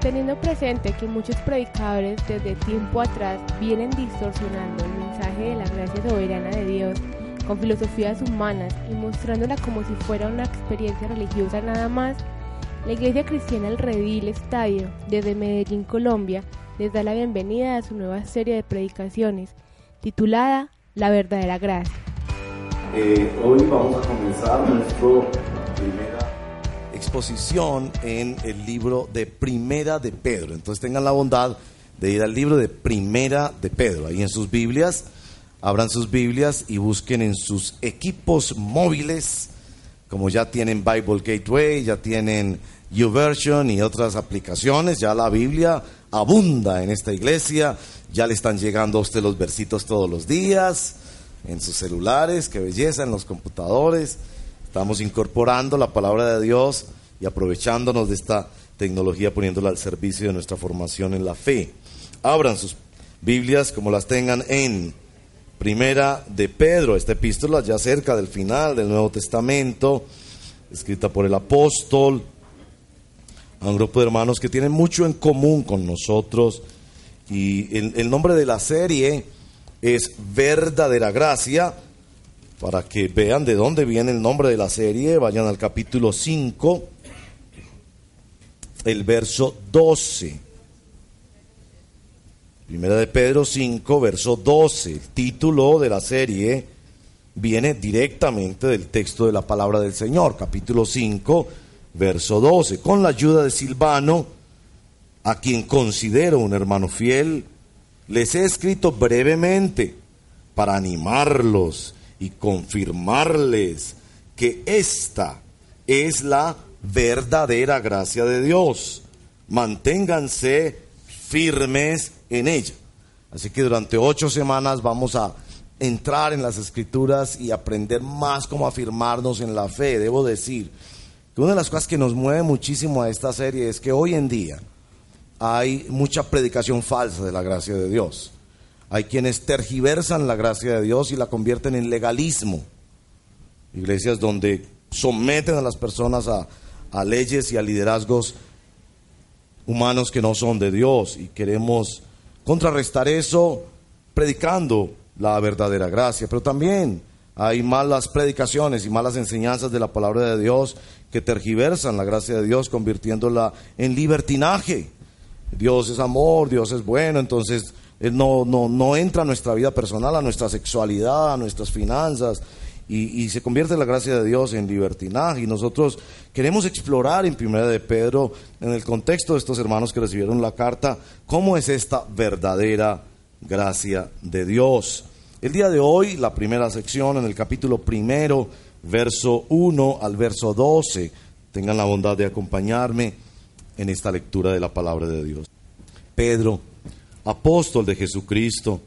Teniendo presente que muchos predicadores desde tiempo atrás vienen distorsionando el mensaje de la gracia soberana de Dios con filosofías humanas y mostrándola como si fuera una experiencia religiosa nada más, la Iglesia Cristiana El Redil Estadio, desde Medellín, Colombia, les da la bienvenida a su nueva serie de predicaciones, titulada La verdadera gracia. Eh, hoy vamos a comenzar nuestro exposición en el libro de Primera de Pedro. Entonces tengan la bondad de ir al libro de Primera de Pedro. Ahí en sus Biblias, abran sus Biblias y busquen en sus equipos móviles, como ya tienen Bible Gateway, ya tienen YouVersion y otras aplicaciones, ya la Biblia abunda en esta iglesia, ya le están llegando a usted los versitos todos los días, en sus celulares, qué belleza, en los computadores. Estamos incorporando la palabra de Dios y aprovechándonos de esta tecnología poniéndola al servicio de nuestra formación en la fe. Abran sus Biblias como las tengan en Primera de Pedro, esta epístola ya cerca del final del Nuevo Testamento, escrita por el apóstol, a un grupo de hermanos que tienen mucho en común con nosotros. Y el, nombre de la serie es Verdadera Gracia para que vean de dónde viene el nombre de la serie, vayan al capítulo 5, el verso 12. Primera de Pedro 5, verso 12. El título de la serie viene directamente del texto de la palabra del Señor, capítulo 5, verso 12. Con la ayuda de Silvano, a quien considero un hermano fiel, les he escrito brevemente para animarlos y confirmarles que esta es la verdadera gracia de Dios. Manténganse firmes en ella. Así que durante ocho semanas vamos a entrar en las escrituras y aprender más cómo afirmarnos en la fe. Debo decir que una de las cosas que nos mueve muchísimo a esta serie es que hoy en día hay mucha predicación falsa de la gracia de Dios. Hay quienes tergiversan la gracia de Dios y la convierten en legalismo. Iglesias donde someten a las personas a, a leyes y a liderazgos humanos que no son de Dios. Y queremos contrarrestar eso predicando la verdadera gracia. Pero también hay malas predicaciones y malas enseñanzas de la palabra de Dios que tergiversan la gracia de Dios convirtiéndola en libertinaje. Dios es amor, Dios es bueno, entonces él no, no, no entra a nuestra vida personal, a nuestra sexualidad, a nuestras finanzas, y, se convierte la gracia de Dios en libertinaje. Y nosotros queremos explorar en Primera de Pedro, en el contexto de estos hermanos que recibieron la carta, cómo es esta verdadera gracia de Dios. El día de hoy, la primera sección, en el capítulo primero, verso 1 al verso 12, tengan la bondad de acompañarme en esta lectura de la palabra de Dios. Pedro, apóstol de Jesucristo,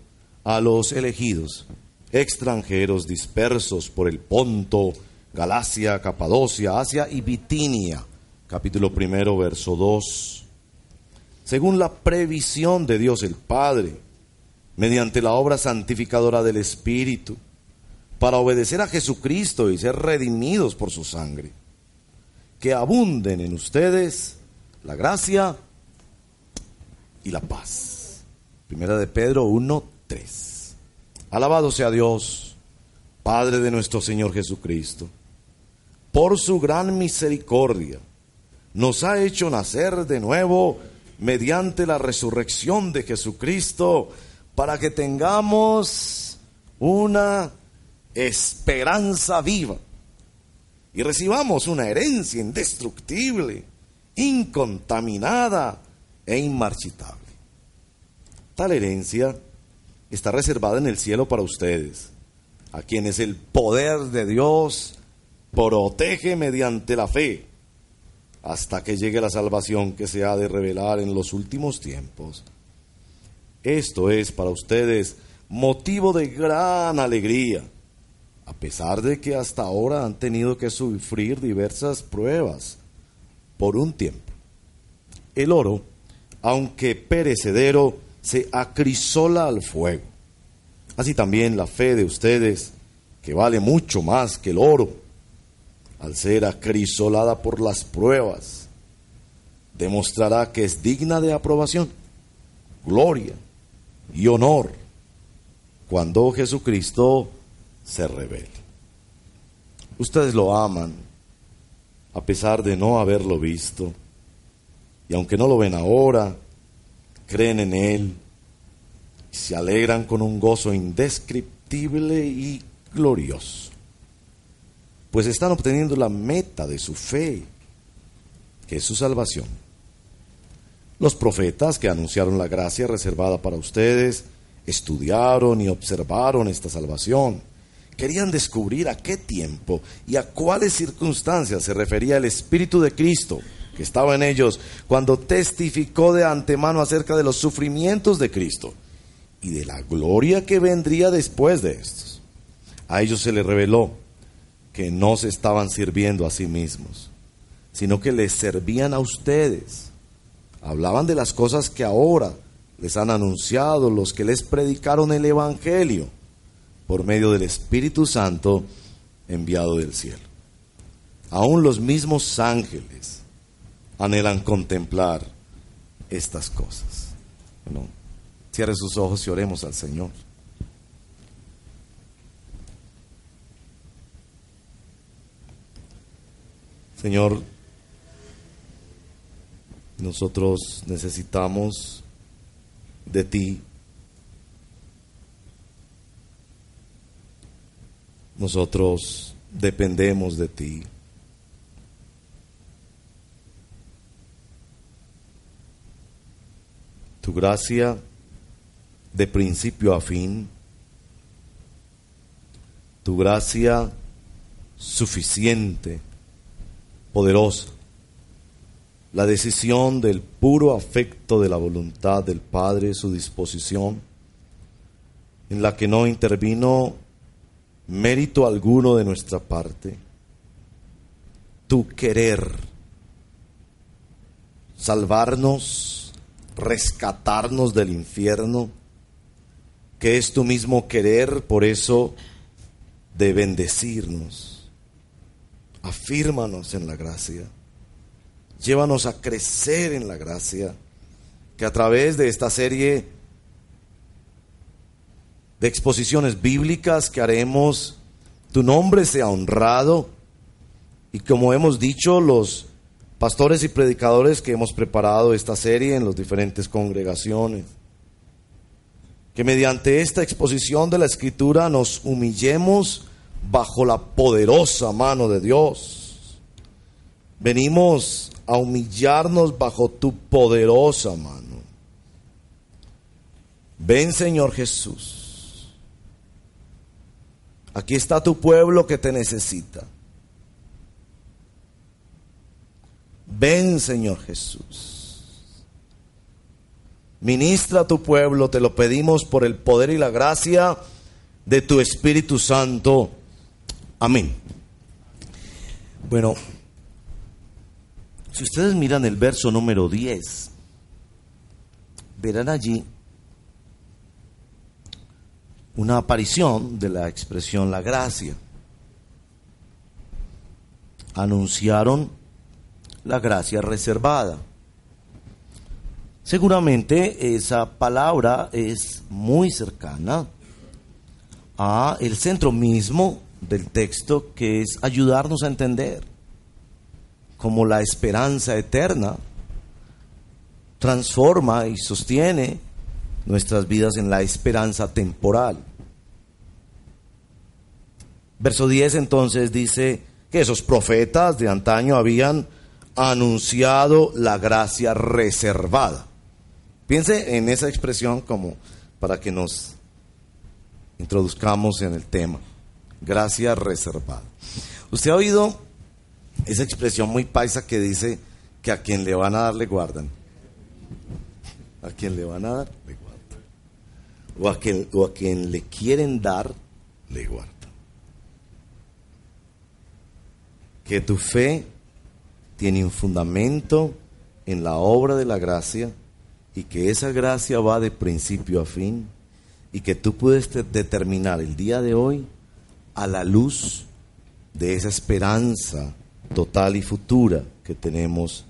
a los elegidos, extranjeros dispersos por el Ponto, Galacia, Capadocia, Asia y Bitinia. Capítulo primero, verso 2. Según la previsión de Dios el Padre, mediante la obra santificadora del Espíritu, para obedecer a Jesucristo y ser redimidos por su sangre, que abunden en ustedes la gracia y la paz. Primera de Pedro 1, 3. Alabado sea Dios, Padre de nuestro Señor Jesucristo, por su gran misericordia, nos ha hecho nacer de nuevo mediante la resurrección de Jesucristo, para que tengamos una esperanza viva y recibamos una herencia indestructible, incontaminada e inmarchitable. Tal herencia está reservada en el cielo para ustedes, a quienes el poder de Dios protege mediante la fe, hasta que llegue la salvación que se ha de revelar en los últimos tiempos. Esto es para ustedes motivo de gran alegría, a pesar de que hasta ahora han tenido que sufrir diversas pruebas por un tiempo. El oro, aunque perecedero, se acrisola al fuego. Así también la fe de ustedes, que vale mucho más que el oro, al ser acrisolada por las pruebas, demostrará que es digna de aprobación, gloria y honor cuando Jesucristo se revele. Ustedes lo aman a pesar de no haberlo visto y aunque no lo ven ahora, creen en Él y se alegran con un gozo indescriptible y glorioso, pues están obteniendo la meta de su fe, que es su salvación. Los profetas que anunciaron la gracia reservada para ustedes estudiaron y observaron esta salvación. Querían descubrir a qué tiempo y a cuáles circunstancias se refería el Espíritu de Cristo que estaba en ellos cuando testificó de antemano acerca de los sufrimientos de Cristo y de la gloria que vendría después de estos. A ellos se les reveló que no se estaban sirviendo a sí mismos, sino que les servían a ustedes. Hablaban de las cosas que ahora les han anunciado los que les predicaron el Evangelio por medio del Espíritu Santo enviado del cielo. Aún los mismos ángeles anhelan contemplar estas cosas. Cierre sus ojos y oremos al Señor. Señor, nosotros necesitamos de ti. Nosotros dependemos de ti. Tu gracia de principio a fin, tu gracia suficiente, poderosa, la decisión del puro afecto de la voluntad del Padre, su disposición, en la que no intervino mérito alguno de nuestra parte, tu querer salvarnos, rescatarnos del infierno, que es tu mismo querer, por eso de bendecirnos. Afírmanos en la gracia. Llévanos a crecer en la gracia, que a través de esta serie de exposiciones bíblicas que haremos, tu nombre sea honrado y como hemos dicho, los pastores y predicadores que hemos preparado esta serie en las diferentes congregaciones, que mediante esta exposición de la escritura nos humillemos bajo la poderosa mano de Dios. Venimos a humillarnos bajo tu poderosa mano. Ven Señor Jesús. Aquí está tu pueblo que te necesita. Ven Señor Jesús. Ministra a tu pueblo, te lo pedimos por el poder y la gracia de tu Espíritu Santo. Amén. Bueno, si ustedes miran el verso número 10, verán allí una aparición de la expresión la gracia. Anunciaron la gracia reservada. Seguramente esa palabra es muy cercana a el centro mismo del texto que es ayudarnos a entender como la esperanza eterna transforma y sostiene nuestras vidas en la esperanza temporal. Verso 10 entonces dice que esos profetas de antaño habían anunciado la gracia reservada. Piense en esa expresión como para que nos introduzcamos en el tema. Gracia reservada. ¿Usted ha oído esa expresión muy paisa que dice que a quien le van a dar le guardan. A quien le van a dar le guardan. O a quien, o a quien le quieren dar le guardan. Que tu fe tiene un fundamento en la obra de la gracia y que esa gracia va de principio a fin y que tú puedes determinar el día de hoy a la luz de esa esperanza total y futura que tenemos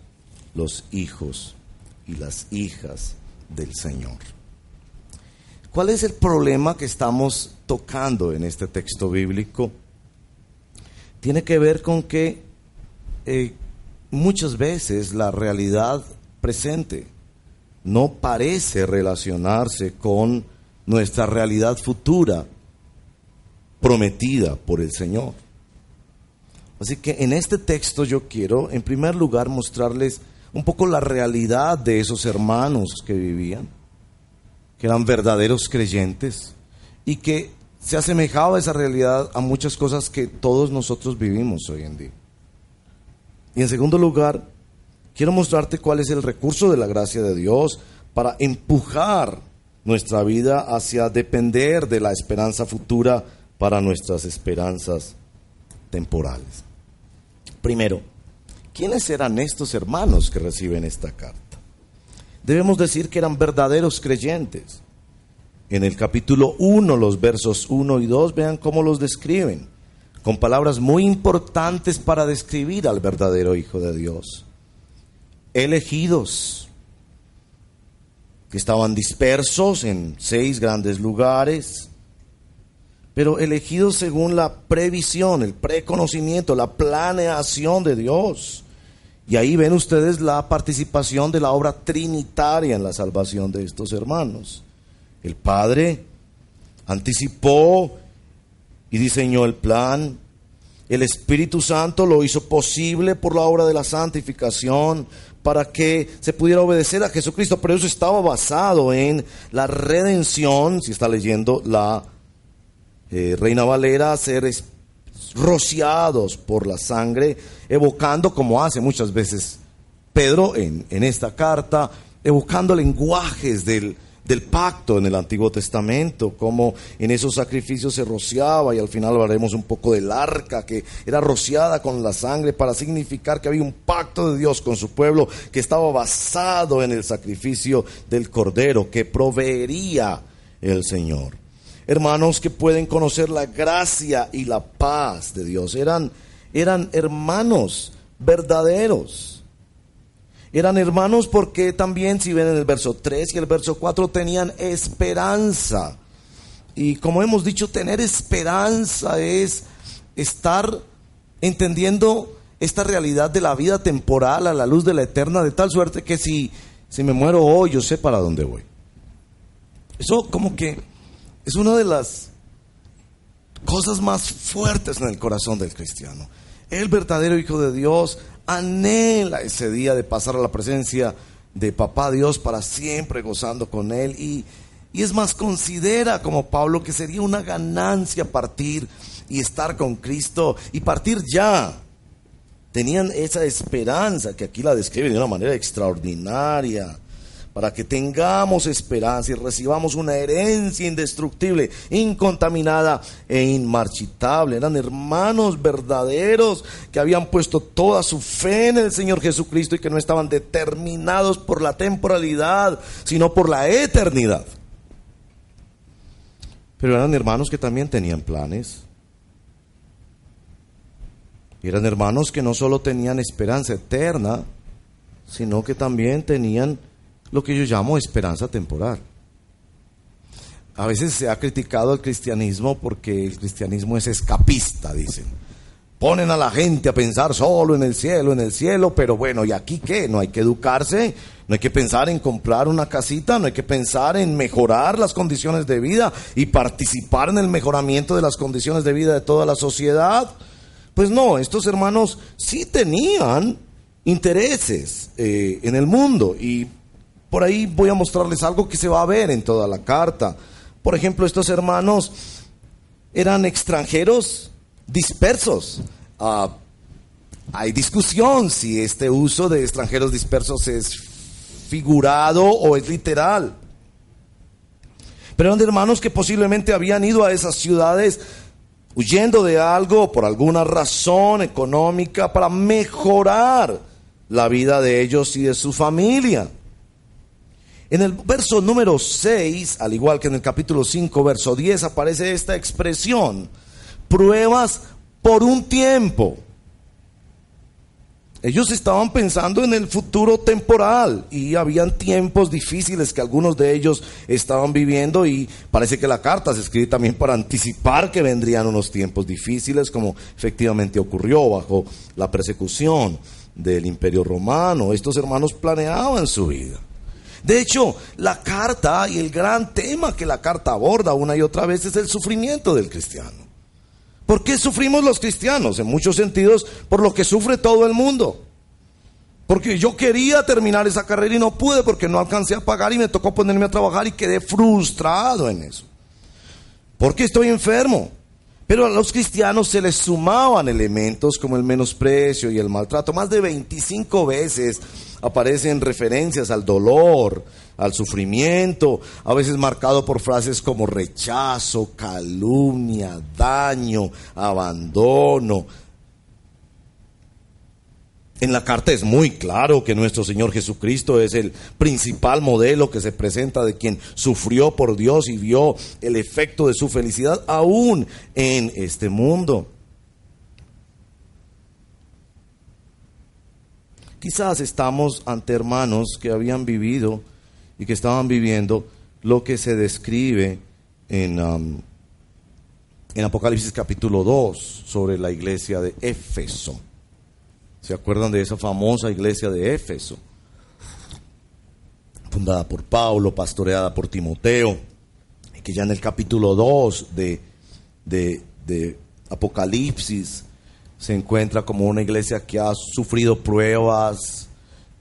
los hijos y las hijas del Señor. ¿Cuál es el problema que estamos tocando en este texto bíblico? Tiene que ver con que eh, muchas veces la realidad presente no parece relacionarse con nuestra realidad futura prometida por el Señor. Así que en este texto yo quiero, en primer lugar, mostrarles un poco la realidad de esos hermanos que vivían, que eran verdaderos creyentes y que se asemejaba esa realidad a muchas cosas que todos nosotros vivimos hoy en día. Y en segundo lugar, quiero mostrarte cuál es el recurso de la gracia de Dios para empujar nuestra vida hacia depender de la esperanza futura para nuestras esperanzas temporales. Primero, ¿quiénes eran estos hermanos que reciben esta carta? Debemos decir que eran verdaderos creyentes. En el capítulo 1, los versos 1 y 2, vean cómo los describen, con palabras muy importantes para describir al verdadero Hijo de Dios. Elegidos, que estaban dispersos en seis grandes lugares, pero elegidos según la previsión, el preconocimiento, la planeación de Dios. Y ahí ven ustedes la participación de la obra trinitaria en la salvación de estos hermanos. El Padre anticipó y diseñó el plan. El Espíritu Santo lo hizo posible por la obra de la santificación para que se pudiera obedecer a Jesucristo, pero eso estaba basado en la redención, si está leyendo la eh, Reina Valera, ser rociados por la sangre, evocando como hace muchas veces Pedro en, en esta carta, evocando lenguajes del, del pacto en el Antiguo Testamento, como en esos sacrificios se rociaba y al final hablaremos un poco del arca que era rociada con la sangre para significar que había un pacto de Dios con su pueblo que estaba basado en el sacrificio del cordero que proveería el Señor hermanos que pueden conocer la gracia y la paz de Dios. Eran, eran hermanos verdaderos. Eran hermanos porque también, si ven en el verso 3 y el verso 4, tenían esperanza. Y como hemos dicho, tener esperanza es estar entendiendo esta realidad de la vida temporal a la luz de la eterna, de tal suerte que si, si me muero hoy, yo sé para dónde voy. Eso como que es una de las cosas más fuertes en el corazón del cristiano. El verdadero Hijo de Dios anhela ese día de pasar a la presencia de Papá Dios para siempre gozando con Él. Y, y es más, considera como Pablo que sería una ganancia partir y estar con Cristo y partir ya. Tenían esa esperanza que aquí la describe de una manera extraordinaria para que tengamos esperanza y recibamos una herencia indestructible, incontaminada e inmarchitable. Eran hermanos verdaderos que habían puesto toda su fe en el Señor Jesucristo y que no estaban determinados por la temporalidad, sino por la eternidad. Pero eran hermanos que también tenían planes. Eran hermanos que no solo tenían esperanza eterna, sino que también tenían lo que yo llamo esperanza temporal. A veces se ha criticado el cristianismo porque el cristianismo es escapista, dicen. Ponen a la gente a pensar solo en el cielo, en el cielo, pero bueno, ¿y aquí qué? No hay que educarse, no hay que pensar en comprar una casita, no hay que pensar en mejorar las condiciones de vida y participar en el mejoramiento de las condiciones de vida de toda la sociedad. Pues no, estos hermanos sí tenían intereses eh, en el mundo y por ahí voy a mostrarles algo que se va a ver en toda la carta. Por ejemplo, estos hermanos eran extranjeros dispersos. Ah, hay discusión si este uso de extranjeros dispersos es figurado o es literal. Pero eran hermanos que posiblemente habían ido a esas ciudades huyendo de algo por alguna razón económica para mejorar la vida de ellos y de su familia. En el verso número 6, al igual que en el capítulo 5, verso 10, aparece esta expresión, pruebas por un tiempo. Ellos estaban pensando en el futuro temporal y habían tiempos difíciles que algunos de ellos estaban viviendo y parece que la carta se escribe también para anticipar que vendrían unos tiempos difíciles como efectivamente ocurrió bajo la persecución del imperio romano. Estos hermanos planeaban su vida. De hecho, la carta y el gran tema que la carta aborda una y otra vez es el sufrimiento del cristiano. ¿Por qué sufrimos los cristianos? En muchos sentidos, por lo que sufre todo el mundo. Porque yo quería terminar esa carrera y no pude porque no alcancé a pagar y me tocó ponerme a trabajar y quedé frustrado en eso. Porque estoy enfermo. Pero a los cristianos se les sumaban elementos como el menosprecio y el maltrato. Más de 25 veces aparecen referencias al dolor, al sufrimiento, a veces marcado por frases como rechazo, calumnia, daño, abandono. En la carta es muy claro que nuestro Señor Jesucristo es el principal modelo que se presenta de quien sufrió por Dios y vio el efecto de su felicidad aún en este mundo. Quizás estamos ante hermanos que habían vivido y que estaban viviendo lo que se describe en, um, en Apocalipsis capítulo 2 sobre la iglesia de Éfeso. ¿Se acuerdan de esa famosa iglesia de Éfeso? Fundada por Pablo, pastoreada por Timoteo, que ya en el capítulo 2 de, de, de Apocalipsis se encuentra como una iglesia que ha sufrido pruebas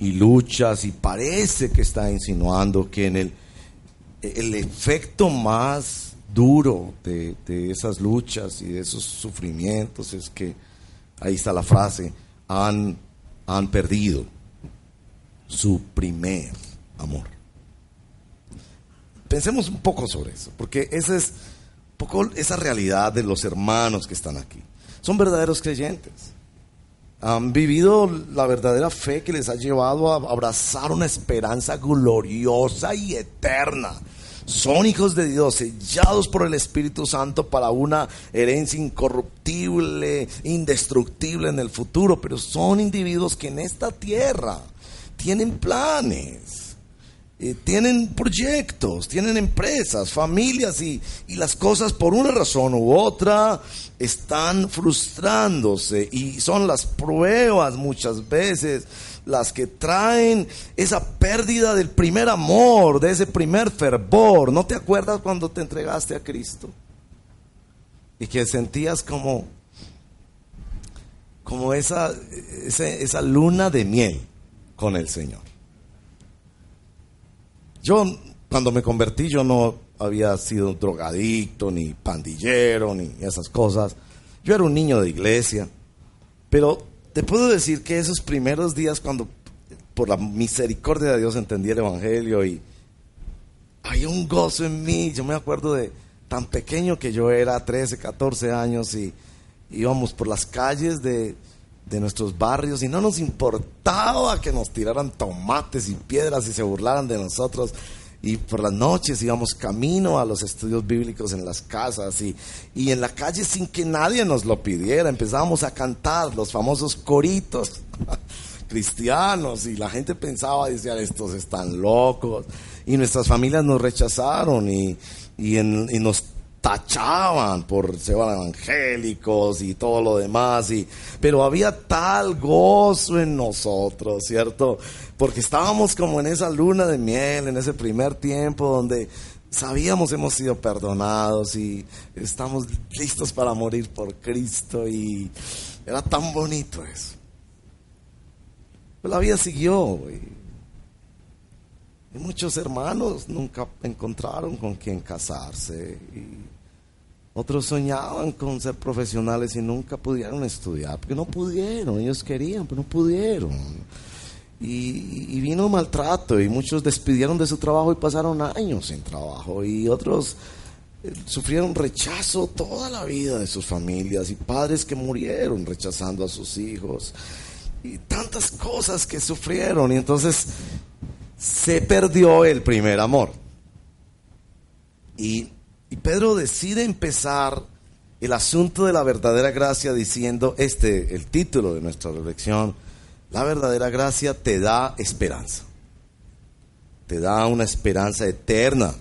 y luchas y parece que está insinuando que en el, el efecto más duro de, de esas luchas y de esos sufrimientos es que, ahí está la frase, han, han perdido su primer amor. Pensemos un poco sobre eso, porque esa es un poco esa realidad de los hermanos que están aquí son verdaderos creyentes. Han vivido la verdadera fe que les ha llevado a abrazar una esperanza gloriosa y eterna. Son hijos de Dios, sellados por el Espíritu Santo para una herencia incorruptible, indestructible en el futuro, pero son individuos que en esta tierra tienen planes eh, tienen proyectos, tienen empresas, familias y, y, las cosas por una razón u otra están frustrándose y son las pruebas muchas veces las que traen esa pérdida del primer amor, de ese primer fervor. ¿No te acuerdas cuando te entregaste a Cristo? Y que sentías como, como esa, esa, luna de miel con el Señor. Yo, cuando me convertí, yo no había sido drogadicto, ni pandillero, ni esas cosas. Yo era un niño de iglesia. Pero te puedo decir que esos primeros días, cuando por la misericordia de Dios entendí el Evangelio y había un gozo en mí, yo me acuerdo de tan pequeño que yo era, 13, 14 años, y íbamos por las calles de, de nuestros barrios y no nos importaba que nos tiraran tomates y piedras y se burlaran de nosotros. Y por las noches íbamos camino a los estudios bíblicos en las casas y, y en la calle sin que nadie nos lo pidiera. Empezábamos a cantar los famosos coritos cristianos y la gente pensaba, decía, estos están locos. Y nuestras familias nos rechazaron y, y, en, y nos tachaban por ser evangélicos y todo lo demás, y, pero había tal gozo en nosotros, ¿cierto? Porque estábamos como en esa luna de miel, en ese primer tiempo donde sabíamos hemos sido perdonados y estamos listos para morir por Cristo y era tan bonito eso. Pero la vida siguió y muchos hermanos nunca encontraron con quién casarse. Y otros soñaban con ser profesionales y nunca pudieron estudiar, porque no pudieron, ellos querían, pero no pudieron. Y, vino maltrato y muchos despidieron de su trabajo y pasaron años sin trabajo. Y otros eh, sufrieron rechazo toda la vida de sus familias y padres que murieron rechazando a sus hijos y tantas cosas que sufrieron. Y entonces se perdió el primer amor. Y Pedro decide empezar el asunto de la verdadera gracia diciendo, este, el título de nuestra reflexión, La verdadera gracia te da esperanza. Te da una esperanza eterna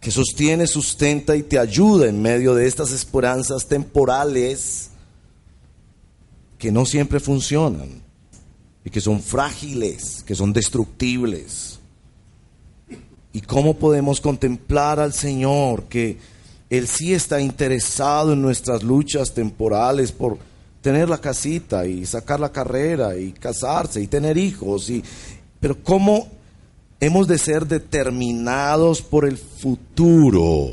que sostiene, sustenta y te ayuda en medio de estas esperanzas temporales que no siempre funcionan y que son frágiles, que son destructibles. ¿Y cómo podemos contemplar al Señor que Él sí está interesado en nuestras luchas temporales por tener la casita y sacar la carrera y casarse y tener hijos? Y, pero ¿cómo hemos de ser determinados por el futuro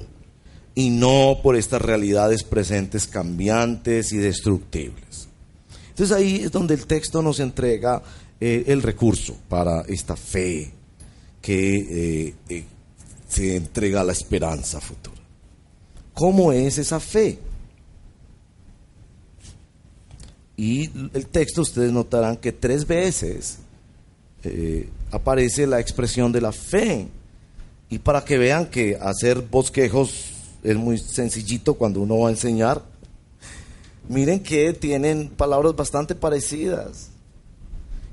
y no por estas realidades presentes cambiantes y destructibles? Entonces ahí es donde el texto nos entrega eh, el recurso para esta fe que eh, eh, se entrega a la esperanza futura. ¿Cómo es esa fe? Y el texto ustedes notarán que tres veces aparece la expresión de la fe. Y para que vean que hacer bosquejos es muy sencillito cuando uno va a enseñar, miren que tienen palabras bastante parecidas.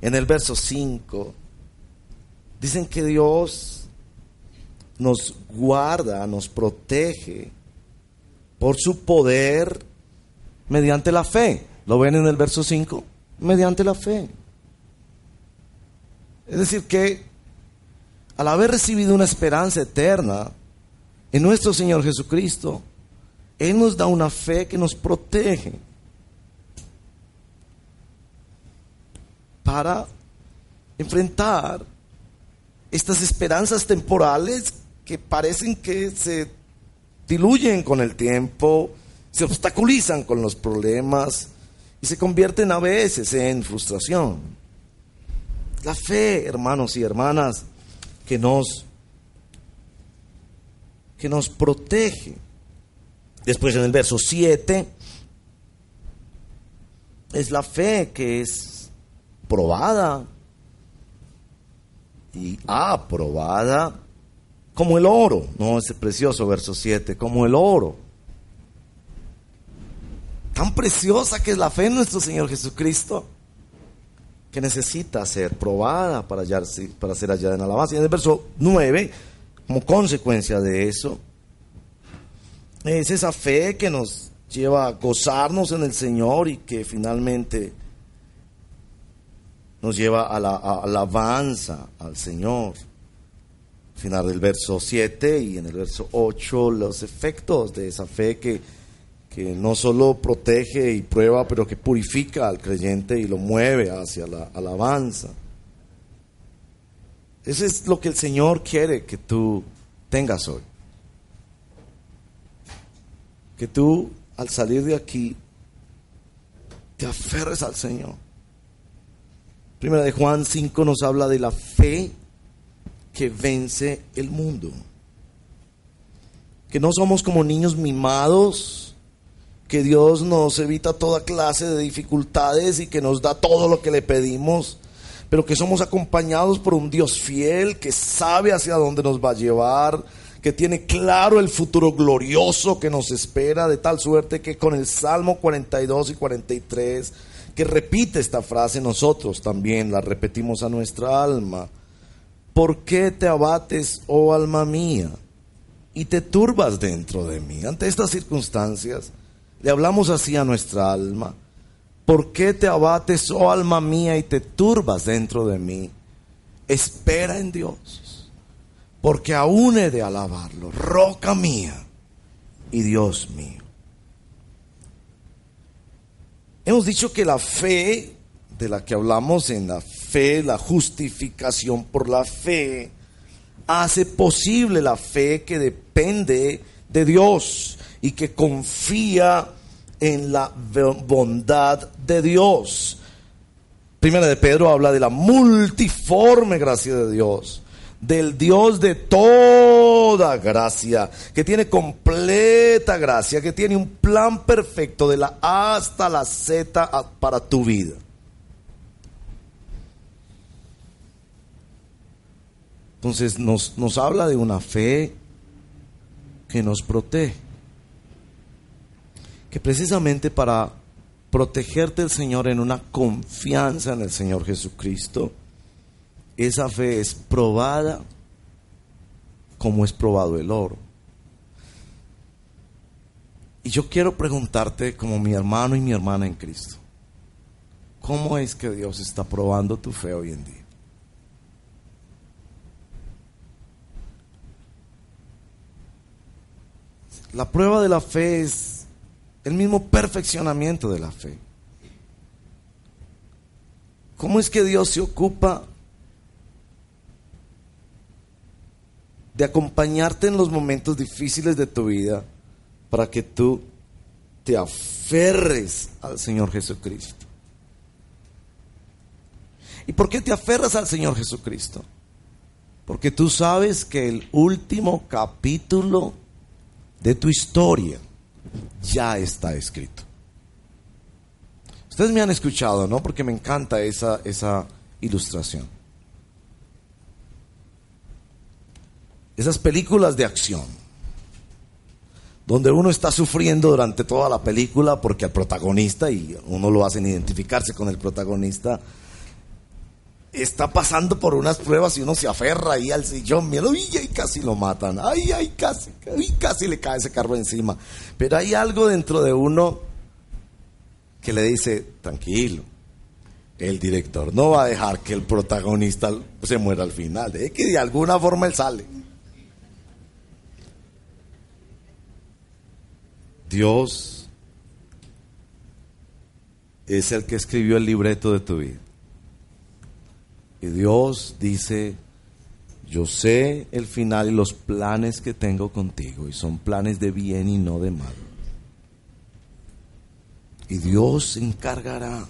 En el verso 5, dicen que Dios nos guarda, nos protege por su poder mediante la fe. ¿Lo ven en el verso 5? Mediante la fe. Es decir, que al haber recibido una esperanza eterna en nuestro Señor Jesucristo, Él nos da una fe que nos protege para enfrentar estas esperanzas temporales que parecen que se diluyen con el tiempo, se obstaculizan con los problemas y se convierten a veces en frustración. La fe, hermanos y hermanas, que nos que nos protege. Después en el verso 7 es la fe que es probada y aprobada como el oro, no ese precioso verso 7, como el oro. Tan preciosa que es la fe en nuestro Señor Jesucristo que necesita ser probada para, para ser hallada en alabanza. Y en el verso 9, como consecuencia de eso, es esa fe que nos lleva a gozarnos en el Señor y que finalmente nos lleva a la alabanza al Señor. Final del verso 7 y en el verso 8 los efectos de esa fe que que no solo protege y prueba, pero que purifica al creyente y lo mueve hacia la alabanza. Eso es lo que el Señor quiere que tú tengas hoy. Que tú al salir de aquí te aferres al Señor. Primera de Juan 5 nos habla de la fe que vence el mundo. Que no somos como niños mimados que Dios nos evita toda clase de dificultades y que nos da todo lo que le pedimos, pero que somos acompañados por un Dios fiel que sabe hacia dónde nos va a llevar, que tiene claro el futuro glorioso que nos espera, de tal suerte que con el Salmo 42 y 43, que repite esta frase, nosotros también la repetimos a nuestra alma. ¿Por qué te abates, oh alma mía, y te turbas dentro de mí? Ante estas circunstancias, le hablamos así a nuestra alma. ¿Por qué te abates, oh alma mía, y te turbas dentro de mí? Espera en Dios, porque aún he de alabarlo, roca mía y Dios mío. Hemos dicho que la fe de la que hablamos en la fe, la justificación por la fe, hace posible la fe que depende de Dios y que confía en la bondad de Dios. Primera de Pedro habla de la multiforme gracia de Dios, del Dios de toda gracia, que tiene completa gracia, que tiene un plan perfecto de la A hasta la Z para tu vida. Entonces nos, nos habla de una fe que nos protege que precisamente para protegerte del Señor en una confianza en el Señor Jesucristo, esa fe es probada como es probado el oro. Y yo quiero preguntarte como mi hermano y mi hermana en Cristo, ¿cómo es que Dios está probando tu fe hoy en día? La prueba de la fe es el mismo perfeccionamiento de la fe. ¿Cómo es que Dios se ocupa de acompañarte en los momentos difíciles de tu vida para que tú te aferres al Señor Jesucristo. ¿Y por qué te aferras al Señor Jesucristo? Porque tú sabes que el último capítulo de tu historia ya está escrito. Ustedes me han escuchado, ¿no? Porque me encanta esa, esa ilustración. Esas películas de acción, donde uno está sufriendo durante toda la película porque al protagonista, y uno lo hacen identificarse con el protagonista, está pasando por unas pruebas y uno se aferra ahí al sillón, uy, ahí casi lo matan, ay, ay, casi, casi le cae ese carro encima. Pero hay algo dentro de uno que le dice, tranquilo, el director no va a dejar que el protagonista se muera al final, es que de alguna forma él sale. Dios es el que escribió el libreto de tu vida. Y Dios dice, yo sé el final y los planes que tengo contigo, y son planes de bien y no de mal. Y Dios se encargará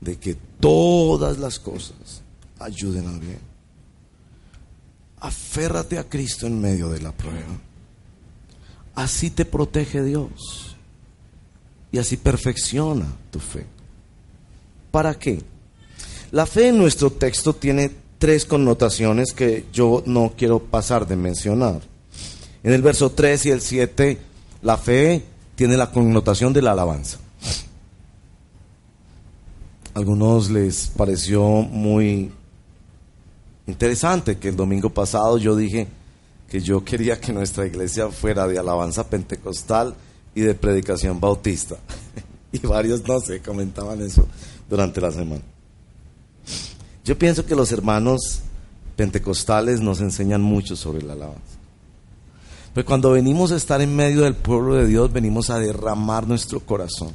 de que todas las cosas ayuden al bien. Aférrate a Cristo en medio de la prueba. Así te protege Dios. Y así perfecciona tu fe. ¿Para qué? La fe en nuestro texto tiene tres connotaciones que yo no quiero pasar de mencionar. En el verso 3 y el 7, la fe tiene la connotación de la alabanza. A algunos les pareció muy interesante que el domingo pasado yo dije, que yo quería que nuestra iglesia fuera de alabanza pentecostal y de predicación bautista. y varios, no sé, comentaban eso durante la semana. Yo pienso que los hermanos pentecostales nos enseñan mucho sobre la alabanza. Pero cuando venimos a estar en medio del pueblo de Dios, venimos a derramar nuestro corazón,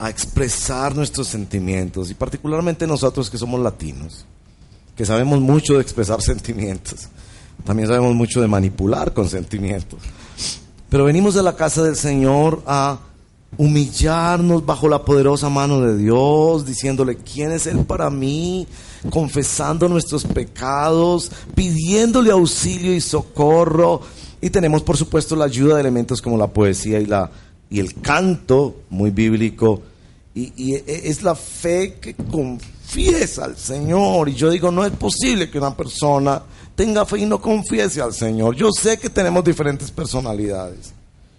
a expresar nuestros sentimientos, y particularmente nosotros que somos latinos, que sabemos mucho de expresar sentimientos. También sabemos mucho de manipular con sentimientos. Pero venimos a la casa del Señor a humillarnos bajo la poderosa mano de Dios, diciéndole quién es Él para mí, confesando nuestros pecados, pidiéndole auxilio y socorro. Y tenemos, por supuesto, la ayuda de elementos como la poesía y, la, y el canto, muy bíblico. Y, y es la fe que confiesa al Señor. Y yo digo, no es posible que una persona tenga fe y no confiese al Señor. Yo sé que tenemos diferentes personalidades.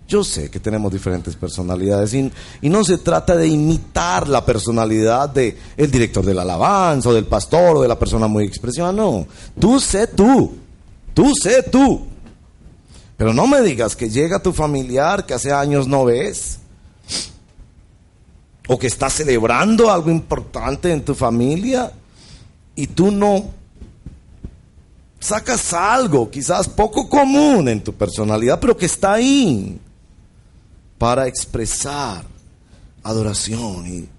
Yo sé que tenemos diferentes personalidades y, no se trata de imitar la personalidad del el director de la alabanza o del pastor o de la persona muy expresiva, no. Tú sé tú, tú sé tú. Pero no me digas que llega tu familiar que hace años no ves o que está celebrando algo importante en tu familia y tú no sacas algo quizás poco común en tu personalidad, pero que está ahí para expresar adoración. Y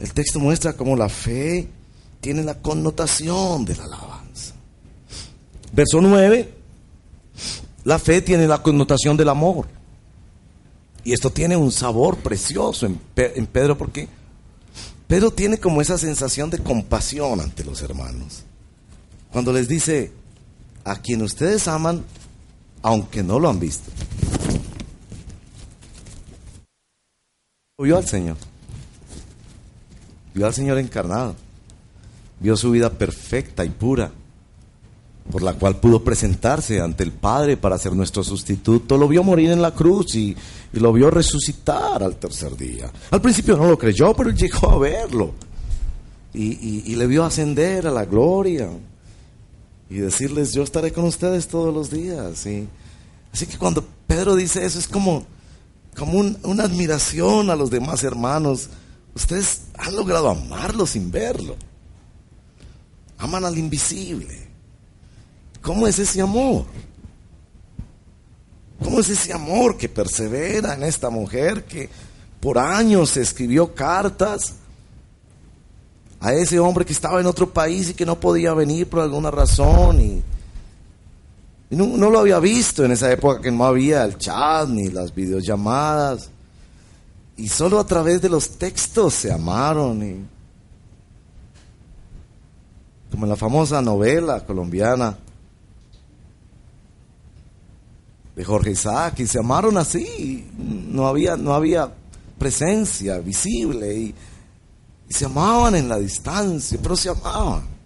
el texto muestra cómo la fe tiene la connotación de la alabanza. Verso 9, la fe tiene la connotación del amor. Y esto tiene un sabor precioso en, Pedro porque Pedro tiene como esa sensación de compasión ante los hermanos. Cuando les dice, a quien ustedes aman, aunque no lo han visto. Vio al Señor. Vio al Señor encarnado. Vio su vida perfecta y pura. por la cual pudo presentarse ante el Padre para ser nuestro sustituto, lo vio morir en la cruz y, y lo vio resucitar al tercer día. Al principio no lo creyó, pero llegó a verlo. Y, y, le vio ascender a la gloria y decirles, yo estaré con ustedes todos los días. Y, así que cuando Pedro dice eso es como, como una admiración a los demás hermanos. Ustedes han logrado amarlo sin verlo. Aman al invisible. ¿Cómo es ese amor? ¿Cómo es ese amor que persevera en esta mujer que por años escribió cartas a ese hombre que estaba en otro país y que no podía venir por alguna razón y, no, no, lo había visto en esa época que no había el chat ni las videollamadas. Y solo a través de los textos se amaron y como en la famosa novela colombiana de Jorge Isaac y se amaron así, no había, no había presencia visible y, se amaban en la distancia, pero se amaban.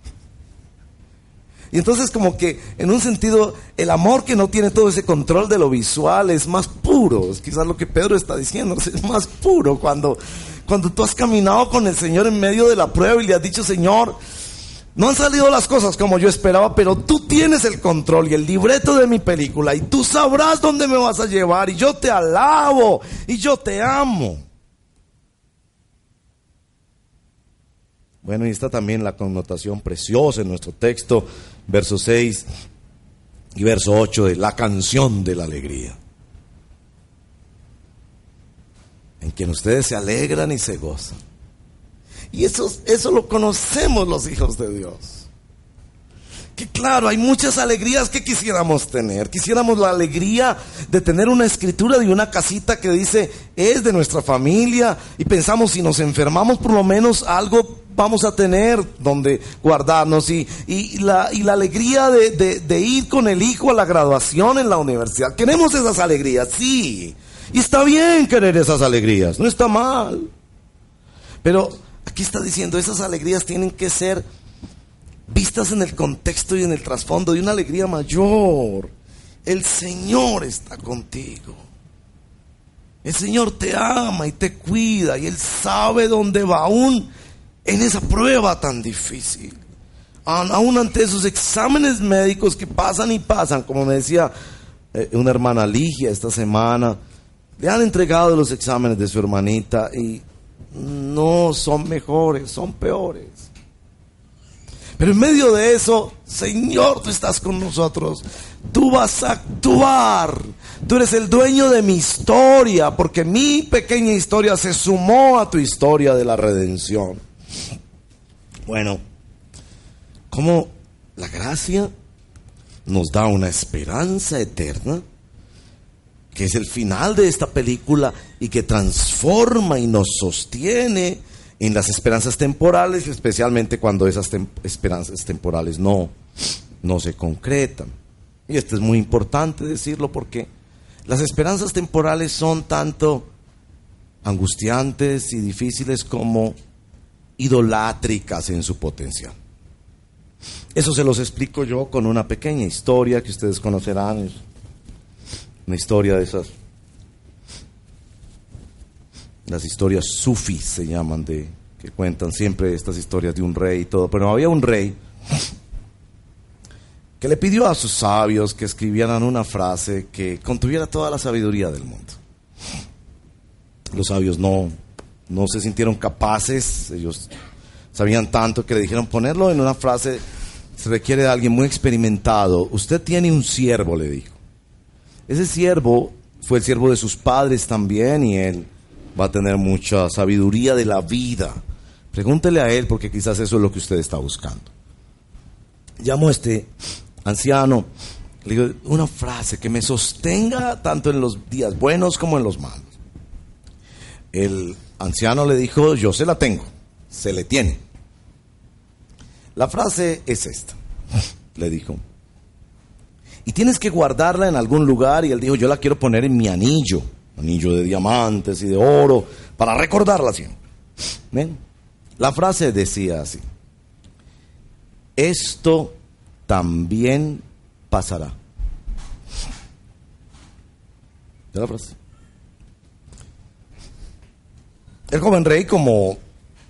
Y entonces como que en un sentido el amor que no tiene todo ese control de lo visual es más puro, es quizás lo que Pedro está diciendo, es más puro cuando, cuando tú has caminado con el Señor en medio de la prueba y le has dicho, Señor, no han salido las cosas como yo esperaba, pero tú tienes el control y el libreto de mi película y tú sabrás dónde me vas a llevar y yo te alabo y yo te amo. Bueno, y está también la connotación preciosa en nuestro texto, verso 6 y verso 8 de la canción de la alegría. En quien ustedes se alegran y se gozan. Y eso, eso lo conocemos los hijos de Dios. Claro, hay muchas alegrías que quisiéramos tener. Quisiéramos la alegría de tener una escritura de una casita que dice es de nuestra familia y pensamos si nos enfermamos por lo menos algo vamos a tener donde guardarnos y, y, la, y la, alegría de, de, de ir con el hijo a la graduación en la universidad. Queremos esas alegrías, sí. Y está bien querer esas alegrías, no está mal. Pero Aquí está diciendo, esas alegrías tienen que ser vistas en el contexto y en el trasfondo de una alegría mayor. El Señor está contigo. El Señor te ama y te cuida y Él sabe dónde va aún en esa prueba tan difícil. Aún ante esos exámenes médicos que pasan y pasan, como me decía eh, una hermana Ligia esta semana, le han entregado los exámenes de su hermanita y no son mejores, son peores. Pero en medio de eso, Señor, tú estás con nosotros. Tú vas a actuar. Tú eres el dueño de mi historia, porque mi pequeña historia se sumó a tu historia de la redención. Bueno, como la gracia nos da una esperanza eterna, que es el final de esta película y que transforma y nos sostiene en las esperanzas temporales, especialmente cuando esas esperanzas temporales no, no se concretan. Y esto es muy importante decirlo porque las esperanzas temporales son tanto angustiantes y difíciles como idolátricas en su potencial. Eso se los explico yo con una pequeña historia que ustedes conocerán una historia de esas. Las historias sufis se llaman, de, que cuentan siempre estas historias de un rey y todo. Pero había un rey que le pidió a sus sabios que escribieran una frase que contuviera toda la sabiduría del mundo. Los sabios no, no se sintieron capaces, ellos sabían tanto que le dijeron ponerlo en una frase se requiere de alguien muy experimentado. Usted tiene un siervo, le dijo. Ese siervo fue el siervo de sus padres también y él va a tener mucha sabiduría de la vida. Pregúntele a él porque quizás eso es lo que usted está buscando. Llamo a este anciano, le digo una frase que me sostenga tanto en los días buenos como en los malos. El anciano le dijo, yo se la tengo, se le tiene. La frase es esta, le dijo, y tienes que guardarla en algún lugar. Y él dijo, yo la quiero poner en mi anillo, anillo de diamantes y de oro, para recordarla siempre. La frase decía así, esto también pasará. ¿Ya la frase? El joven rey, como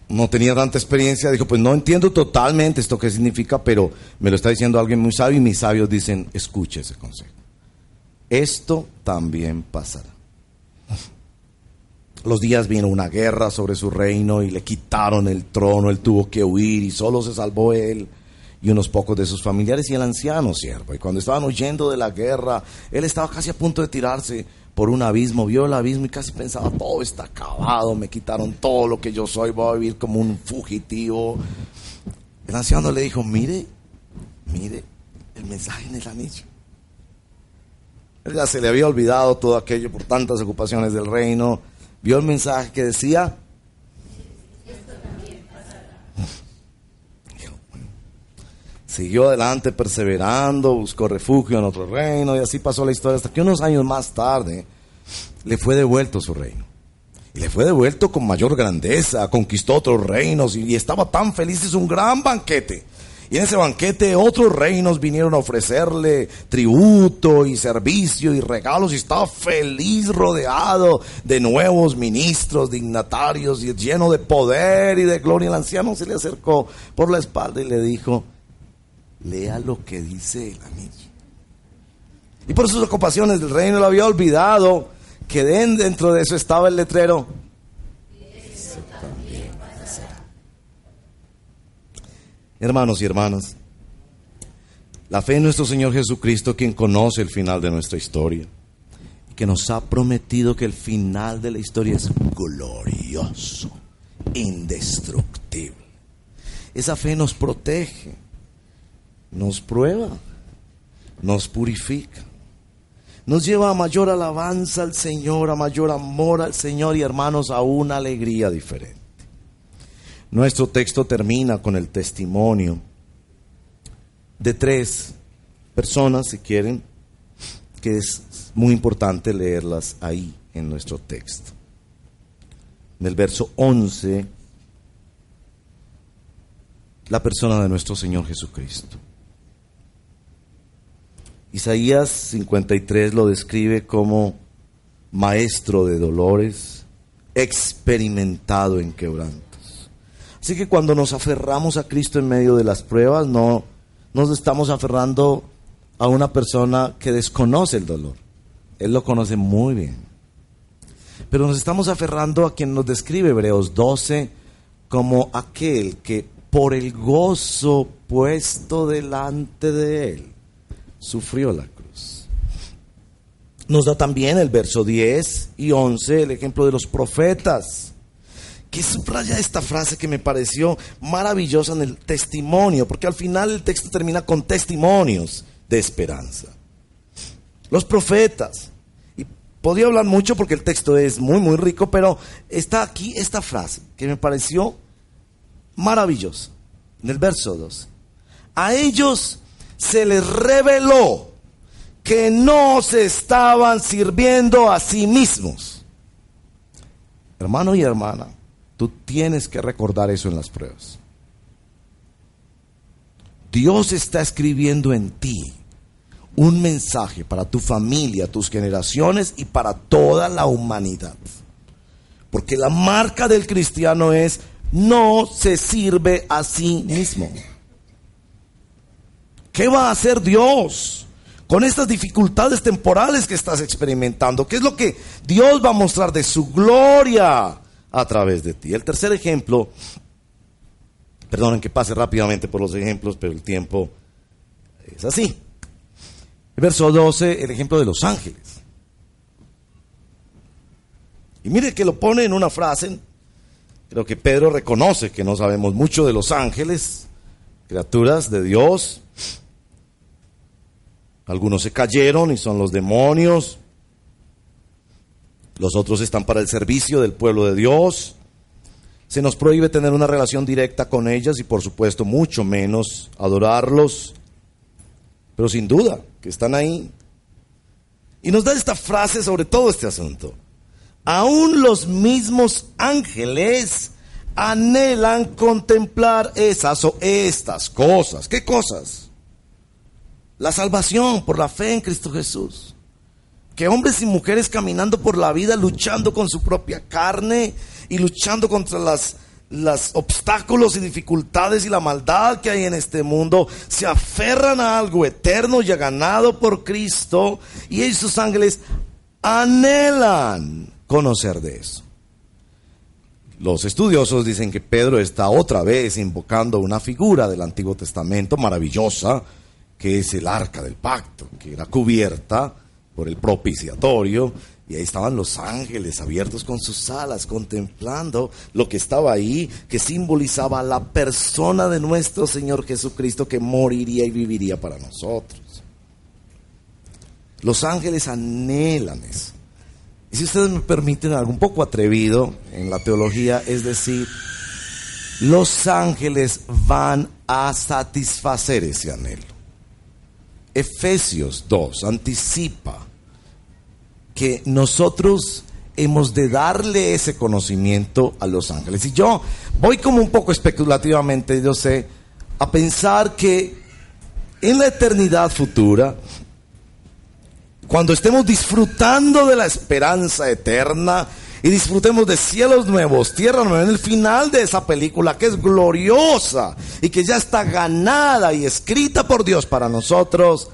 no tenía tanta experiencia, dijo, pues no entiendo totalmente esto que significa, pero me lo está diciendo alguien muy sabio y mis sabios dicen, escuche ese consejo. Esto también pasará. Los días vino una guerra sobre su reino y le quitaron el trono, él tuvo que huir y solo se salvó él y unos pocos de sus familiares y el anciano siervo. Y cuando estaban huyendo de la guerra, él estaba casi a punto de tirarse por un abismo, vio el abismo y casi pensaba, todo está acabado, me quitaron todo lo que yo soy, voy a vivir como un fugitivo. El anciano le dijo, mire, mire el mensaje en el anillo. Se le había olvidado todo aquello por tantas ocupaciones del reino. Vio el mensaje que decía, siguió adelante perseverando, buscó refugio en otro reino y así pasó la historia hasta que unos años más tarde le fue devuelto su reino. Y le fue devuelto con mayor grandeza, conquistó otros reinos y, estaba tan feliz, es un gran banquete. Y en ese banquete otros reinos vinieron a ofrecerle tributo y servicio y regalos y estaba feliz rodeado de nuevos ministros, dignatarios y lleno de poder y de gloria. El anciano se le acercó por la espalda y le dijo, lea lo que dice el anillo. Y por sus ocupaciones del reino lo había olvidado que dentro de eso estaba el letrero. Hermanos y hermanas, la fe en nuestro Señor Jesucristo, quien conoce el final de nuestra historia, que nos ha prometido que el final de la historia es glorioso, indestructible. Esa fe nos protege nos prueba, nos purifica, nos lleva a mayor alabanza al Señor, a mayor amor al Señor y hermanos a una alegría diferente. Nuestro texto termina con el testimonio de tres personas, si quieren, que es muy importante leerlas ahí en nuestro texto. En el verso 11, la persona de nuestro Señor Jesucristo. Isaías 53 lo describe como maestro de dolores, experimentado en quebrantos. Así que cuando nos aferramos a Cristo en medio de las pruebas, no nos estamos aferrando a una persona que desconoce el dolor. Él lo conoce muy bien. Pero nos estamos aferrando a quien nos describe Hebreos 12 como aquel que por el gozo puesto delante de él sufrió la cruz. Nos da también el verso 10 y 11 el ejemplo de los profetas, que subraya esta frase que me pareció maravillosa en el testimonio, porque al final el texto termina con testimonios de esperanza. Los profetas. Y podía hablar mucho porque el texto es muy, muy rico, pero está aquí esta frase que me pareció maravillosa, en el verso 2. A ellos se les reveló que no se estaban sirviendo a sí mismos. Hermano y hermana, tú tienes que recordar eso en las pruebas. Dios está escribiendo en ti un mensaje para tu familia, tus generaciones y para toda la humanidad. Porque la marca del cristiano es no se sirve a sí mismo. ¿Qué va a hacer Dios con estas dificultades temporales que estás experimentando? ¿Qué es lo que Dios va a mostrar de su gloria a través de ti? El tercer ejemplo, perdonen que pase rápidamente por los ejemplos, pero el tiempo es así. El verso 12, el ejemplo de los ángeles. Y mire que lo pone en una frase, creo que Pedro reconoce que no sabemos mucho de los ángeles, criaturas de Dios, algunos se cayeron y son los demonios. Los otros están para el servicio del pueblo de Dios. Se nos prohíbe tener una relación directa con ellas y por supuesto mucho menos adorarlos. Pero sin duda que están ahí. Y nos da esta frase sobre todo este asunto. Aún los mismos ángeles anhelan contemplar esas o estas cosas. ¿Qué cosas? la salvación por la fe en Cristo Jesús. Que hombres y mujeres caminando por la vida luchando con su propia carne y luchando contra las, los obstáculos y dificultades y la maldad que hay en este mundo, se aferran a algo eterno ya ganado por Cristo y ellos sus ángeles anhelan conocer de eso. Los estudiosos dicen que Pedro está otra vez invocando una figura del Antiguo Testamento maravillosa, que es el arca del pacto, que era cubierta por el propiciatorio, y ahí estaban los ángeles abiertos con sus alas, contemplando lo que estaba ahí, que simbolizaba la persona de nuestro Señor Jesucristo que moriría y viviría para nosotros. Los ángeles anhelan eso. Y si ustedes me permiten algo un poco atrevido en la teología, es decir, los ángeles van a satisfacer ese anhelo. Efesios 2 anticipa que nosotros hemos de darle ese conocimiento a los ángeles. Y yo voy como un poco especulativamente, yo sé, a pensar que en la eternidad futura, cuando estemos disfrutando de la esperanza eterna y disfrutemos de cielos nuevos, tierra nueva, en el final de esa película que es gloriosa y que ya está ganada y escrita por Dios para nosotros,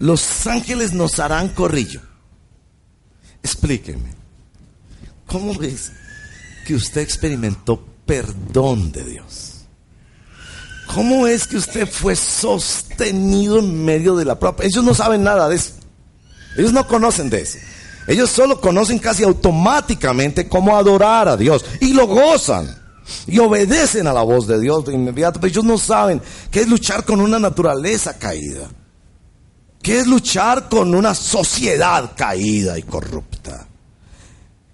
los ángeles nos harán corrillo. Explíqueme, ¿cómo es que usted experimentó perdón de Dios? ¿Cómo es que usted fue sostenido en medio de la prueba? Ellos no saben nada de eso. Ellos no conocen de eso. Ellos solo conocen casi automáticamente cómo adorar a Dios y lo gozan y obedecen a la voz de Dios de inmediato, pero ellos no saben qué es luchar con una naturaleza caída, qué es luchar con una sociedad caída y corrupta.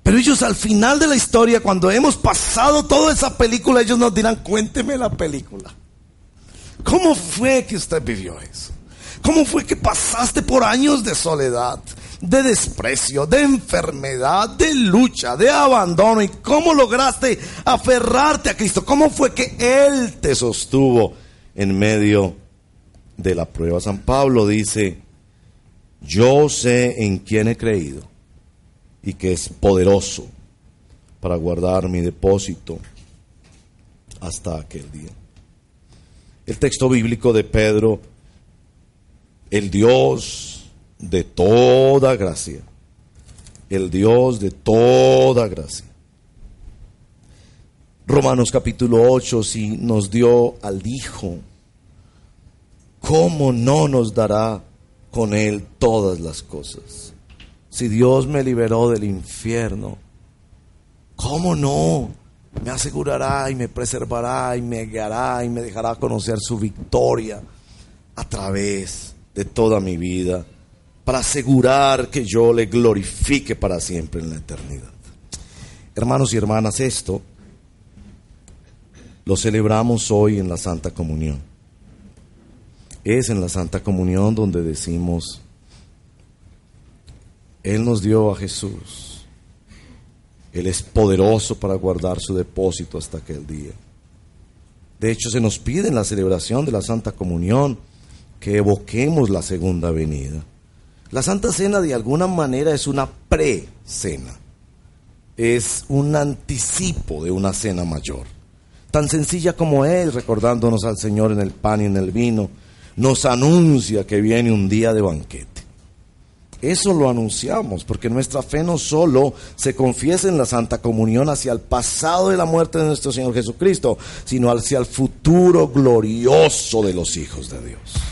Pero ellos al final de la historia, cuando hemos pasado toda esa película, ellos nos dirán, cuénteme la película. ¿Cómo fue que usted vivió eso? ¿Cómo fue que pasaste por años de soledad, de desprecio, de enfermedad, de lucha, de abandono? ¿Y cómo lograste aferrarte a Cristo? ¿Cómo fue que Él te sostuvo en medio de la prueba? San Pablo dice, yo sé en quién he creído y que es poderoso para guardar mi depósito hasta aquel día el texto bíblico de Pedro, el Dios de toda gracia, el Dios de toda gracia. Romanos capítulo 8, si nos dio al Hijo, ¿cómo no nos dará con Él todas las cosas? Si Dios me liberó del infierno, ¿cómo no me asegurará y me preservará y me guiará y me dejará conocer su victoria a través de toda mi vida para asegurar que yo le glorifique para siempre en la eternidad. Hermanos y hermanas, esto lo celebramos hoy en la Santa Comunión. Es en la Santa Comunión donde decimos, Él nos dio a Jesús él es poderoso para guardar su depósito hasta aquel día. De hecho, se nos pide en la celebración de la Santa Comunión que evoquemos la segunda venida. La Santa Cena de alguna manera es una pre-cena, es un anticipo de una cena mayor. Tan sencilla como es, recordándonos al Señor en el pan y en el vino, nos anuncia que viene un día de banquete. Eso lo anunciamos, porque nuestra fe no solo se confiesa en la Santa Comunión hacia el pasado de la muerte de nuestro Señor Jesucristo, sino hacia el futuro glorioso de los hijos de Dios.